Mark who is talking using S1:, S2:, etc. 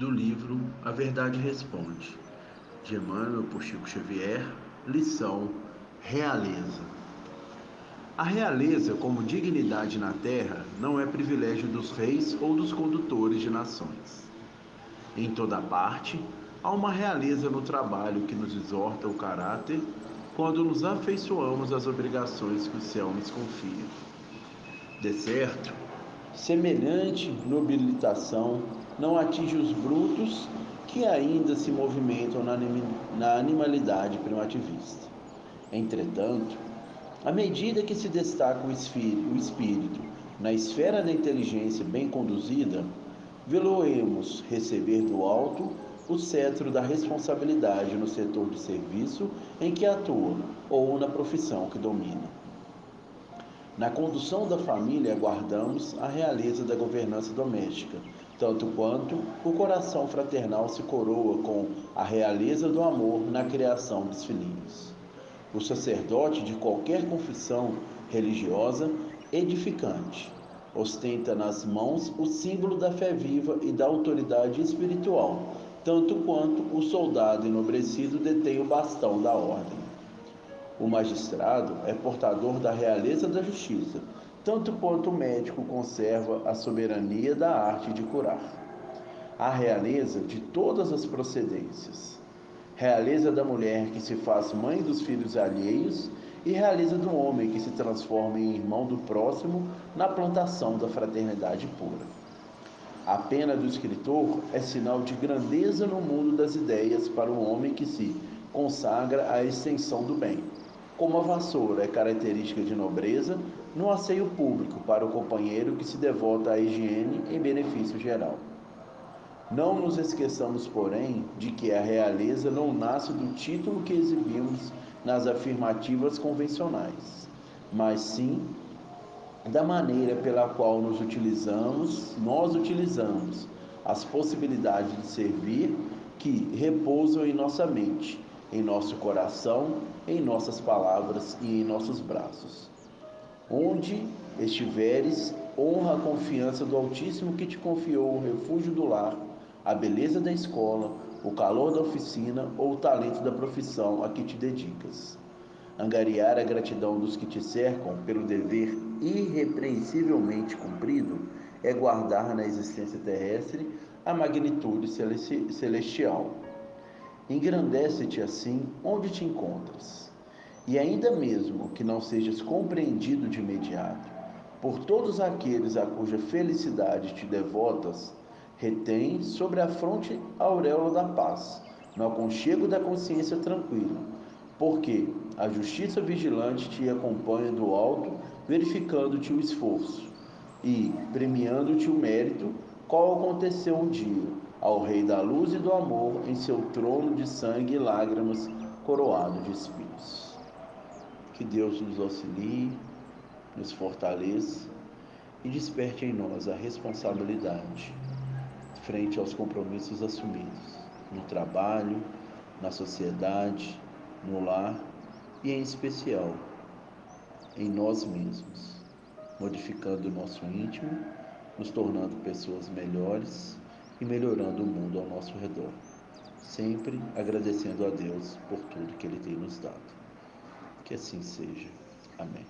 S1: do livro A Verdade Responde, de Emmanuel por Chico Xavier, lição Realeza. A realeza, como dignidade na terra, não é privilégio dos reis ou dos condutores de nações. Em toda parte, há uma realeza no trabalho que nos exorta o caráter quando nos afeiçoamos às obrigações que o céu nos confia. De certo, semelhante nobilitação não atinge os brutos que ainda se movimentam na animalidade primativista. Entretanto, à medida que se destaca o espírito na esfera da inteligência bem conduzida, veloemos receber do alto o cetro da responsabilidade no setor de serviço em que atua ou na profissão que domina. Na condução da família, aguardamos a realeza da governança doméstica, tanto quanto o coração fraternal se coroa com a realeza do amor na criação dos filhinhos o sacerdote de qualquer confissão religiosa edificante. Ostenta nas mãos o símbolo da fé viva e da autoridade espiritual, tanto quanto o soldado enobrecido detém o bastão da ordem. O magistrado é portador da realeza da justiça, tanto quanto o médico conserva a soberania da arte de curar. A realeza de todas as procedências realeza da mulher que se faz mãe dos filhos alheios e realeza do homem que se transforma em irmão do próximo na plantação da fraternidade pura. A pena do escritor é sinal de grandeza no mundo das ideias para o homem que se consagra à extensão do bem, como a vassoura é característica de nobreza no asseio público para o companheiro que se devota à higiene em benefício geral. Não nos esqueçamos, porém, de que a realeza não nasce do título que exibimos nas afirmativas convencionais, mas sim da maneira pela qual nos utilizamos, nós utilizamos as possibilidades de servir que repousam em nossa mente, em nosso coração, em nossas palavras e em nossos braços. Onde estiveres, honra a confiança do Altíssimo que te confiou o refúgio do lar a beleza da escola, o calor da oficina ou o talento da profissão a que te dedicas. Angariar a gratidão dos que te cercam pelo dever irrepreensivelmente cumprido é guardar na existência terrestre a magnitude celestial. Engrandece-te assim onde te encontras. E ainda mesmo que não sejas compreendido de imediato por todos aqueles a cuja felicidade te devotas, retém sobre a fronte a auréola da paz, no aconchego da consciência tranquila, porque a justiça vigilante te acompanha do alto, verificando-te o esforço e premiando-te o mérito, qual aconteceu um dia ao Rei da Luz e do Amor em seu trono de sangue e lágrimas, coroado de espinhos. Que Deus nos auxilie, nos fortaleça e desperte em nós a responsabilidade frente aos compromissos assumidos no trabalho, na sociedade, no lar e, em especial, em nós mesmos, modificando o nosso íntimo, nos tornando pessoas melhores e melhorando o mundo ao nosso redor, sempre agradecendo a Deus por tudo que Ele tem nos dado. Que assim seja. Amém.